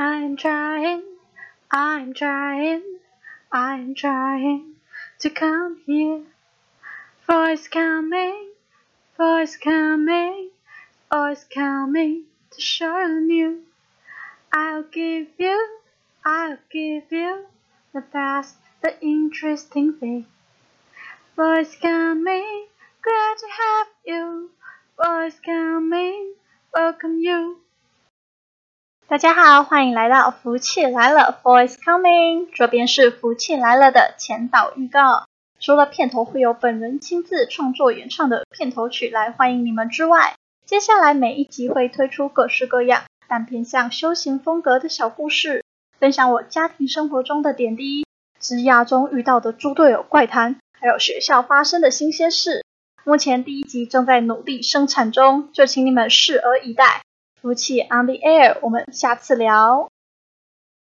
I'm trying, I'm trying, I'm trying to come here. Voice coming, voice coming, voice coming to show you. I'll give you, I'll give you the best, the interesting thing. Voice coming, glad to have you. Voice coming, welcome you. 大家好，欢迎来到福气来了，Voice Coming，这边是福气来了的前导预告。除了片头会有本人亲自创作演唱的片头曲来欢迎你们之外，接下来每一集会推出各式各样但偏向修行风格的小故事，分享我家庭生活中的点滴，职涯中遇到的猪队友怪谈，还有学校发生的新鲜事。目前第一集正在努力生产中，就请你们拭而以待。福气 on the air，我们下次聊。